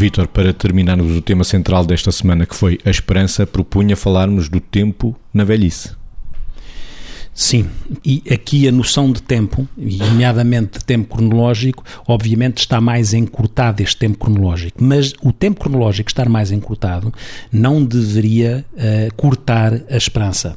Vítor, para terminarmos o tema central desta semana, que foi a esperança, propunha falarmos do tempo na velhice. Sim, e aqui a noção de tempo, e nomeadamente de tempo cronológico, obviamente está mais encurtado este tempo cronológico, mas o tempo cronológico estar mais encurtado não deveria uh, cortar a esperança.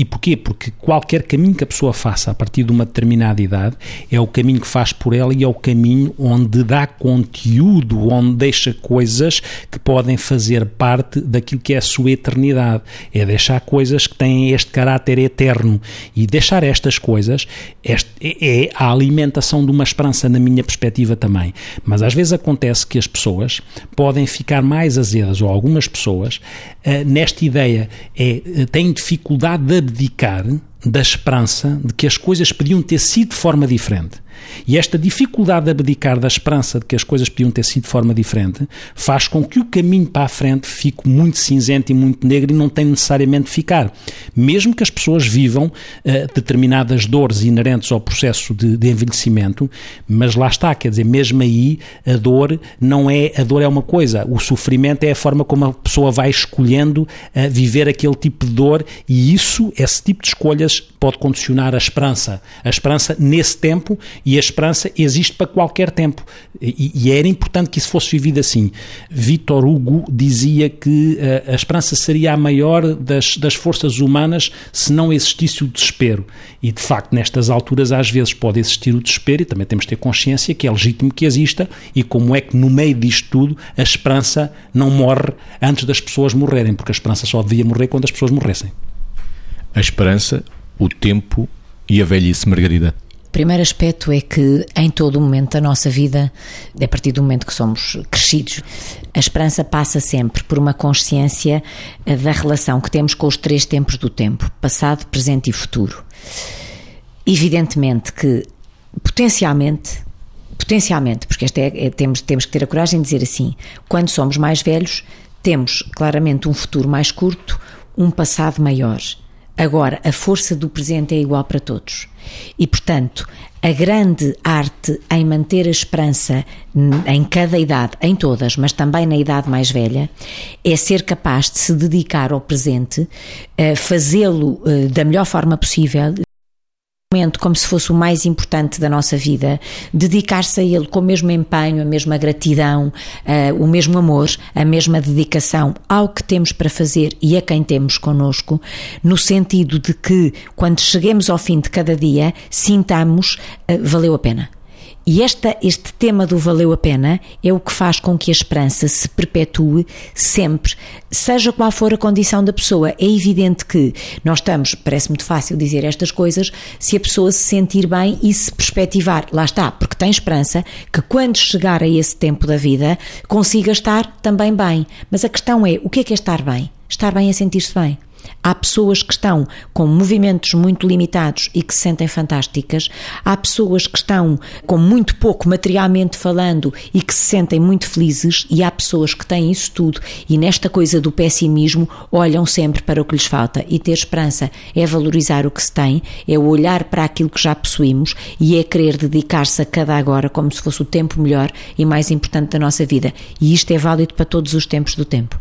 E porquê? Porque qualquer caminho que a pessoa faça a partir de uma determinada idade é o caminho que faz por ela e é o caminho onde dá conteúdo, onde deixa coisas que podem fazer parte daquilo que é a sua eternidade. É deixar coisas que têm este caráter eterno. E deixar estas coisas este, é a alimentação de uma esperança, na minha perspectiva também. Mas às vezes acontece que as pessoas podem ficar mais azedas, ou algumas pessoas, uh, nesta ideia, é, eh, têm dificuldade de abdicar da esperança de que as coisas podiam ter sido de forma diferente. E esta dificuldade de abdicar da esperança de que as coisas podiam ter sido de forma diferente faz com que o caminho para a frente fique muito cinzento e muito negro e não tem necessariamente de ficar. Mesmo que as pessoas vivam uh, determinadas dores inerentes ao processo de, de, envelhecimento, mas lá está, quer dizer, mesmo aí a dor não é, a dor é uma coisa, o sofrimento é a forma como a pessoa vai escolhendo uh, viver aquele tipo de dor e isso, esse tipo de escolhas pode condicionar a esperança. A esperança nesse tempo e a esperança existe para qualquer tempo. E, e era importante que isso fosse vivido assim. Vitor Hugo dizia que uh, a esperança seria a maior das, das forças humanas se não existisse o desespero. E, de facto, nestas alturas, às vezes pode existir o desespero e também temos de ter consciência que é legítimo que exista e como é que, no meio disto tudo, a esperança não morre antes das pessoas morrerem, porque a esperança só devia morrer quando as pessoas morressem. A esperança, o tempo e a velhice, Margarida. O primeiro aspecto é que em todo o momento da nossa vida, a partir do momento que somos crescidos, a esperança passa sempre por uma consciência eh, da relação que temos com os três tempos do tempo: passado, presente e futuro. Evidentemente que, potencialmente, potencialmente, porque esta é, é, temos, temos que ter a coragem de dizer assim: quando somos mais velhos, temos claramente um futuro mais curto, um passado maior. Agora, a força do presente é igual para todos. E, portanto, a grande arte em manter a esperança em cada idade, em todas, mas também na idade mais velha, é ser capaz de se dedicar ao presente, fazê-lo eh, da melhor forma possível momento como se fosse o mais importante da nossa vida, dedicar-se a ele com o mesmo empenho, a mesma gratidão, uh, o mesmo amor, a mesma dedicação ao que temos para fazer e a quem temos connosco, no sentido de que quando cheguemos ao fim de cada dia, sintamos uh, valeu a pena. E esta, este tema do valeu a pena é o que faz com que a esperança se perpetue sempre, seja qual for a condição da pessoa. É evidente que nós estamos, parece muito fácil dizer estas coisas, se a pessoa se sentir bem e se perspectivar. Lá está, porque tem esperança que quando chegar a esse tempo da vida consiga estar também bem. Mas a questão é: o que é que é estar bem? Estar bem é sentir-se bem. Há pessoas que estão com movimentos muito limitados e que se sentem fantásticas. Há pessoas que estão com muito pouco materialmente falando e que se sentem muito felizes. E há pessoas que têm isso tudo e nesta coisa do pessimismo olham sempre para o que lhes falta. E ter esperança é valorizar o que se tem, é olhar para aquilo que já possuímos e é querer dedicar-se a cada agora como se fosse o tempo melhor e mais importante da nossa vida. E isto é válido para todos os tempos do tempo.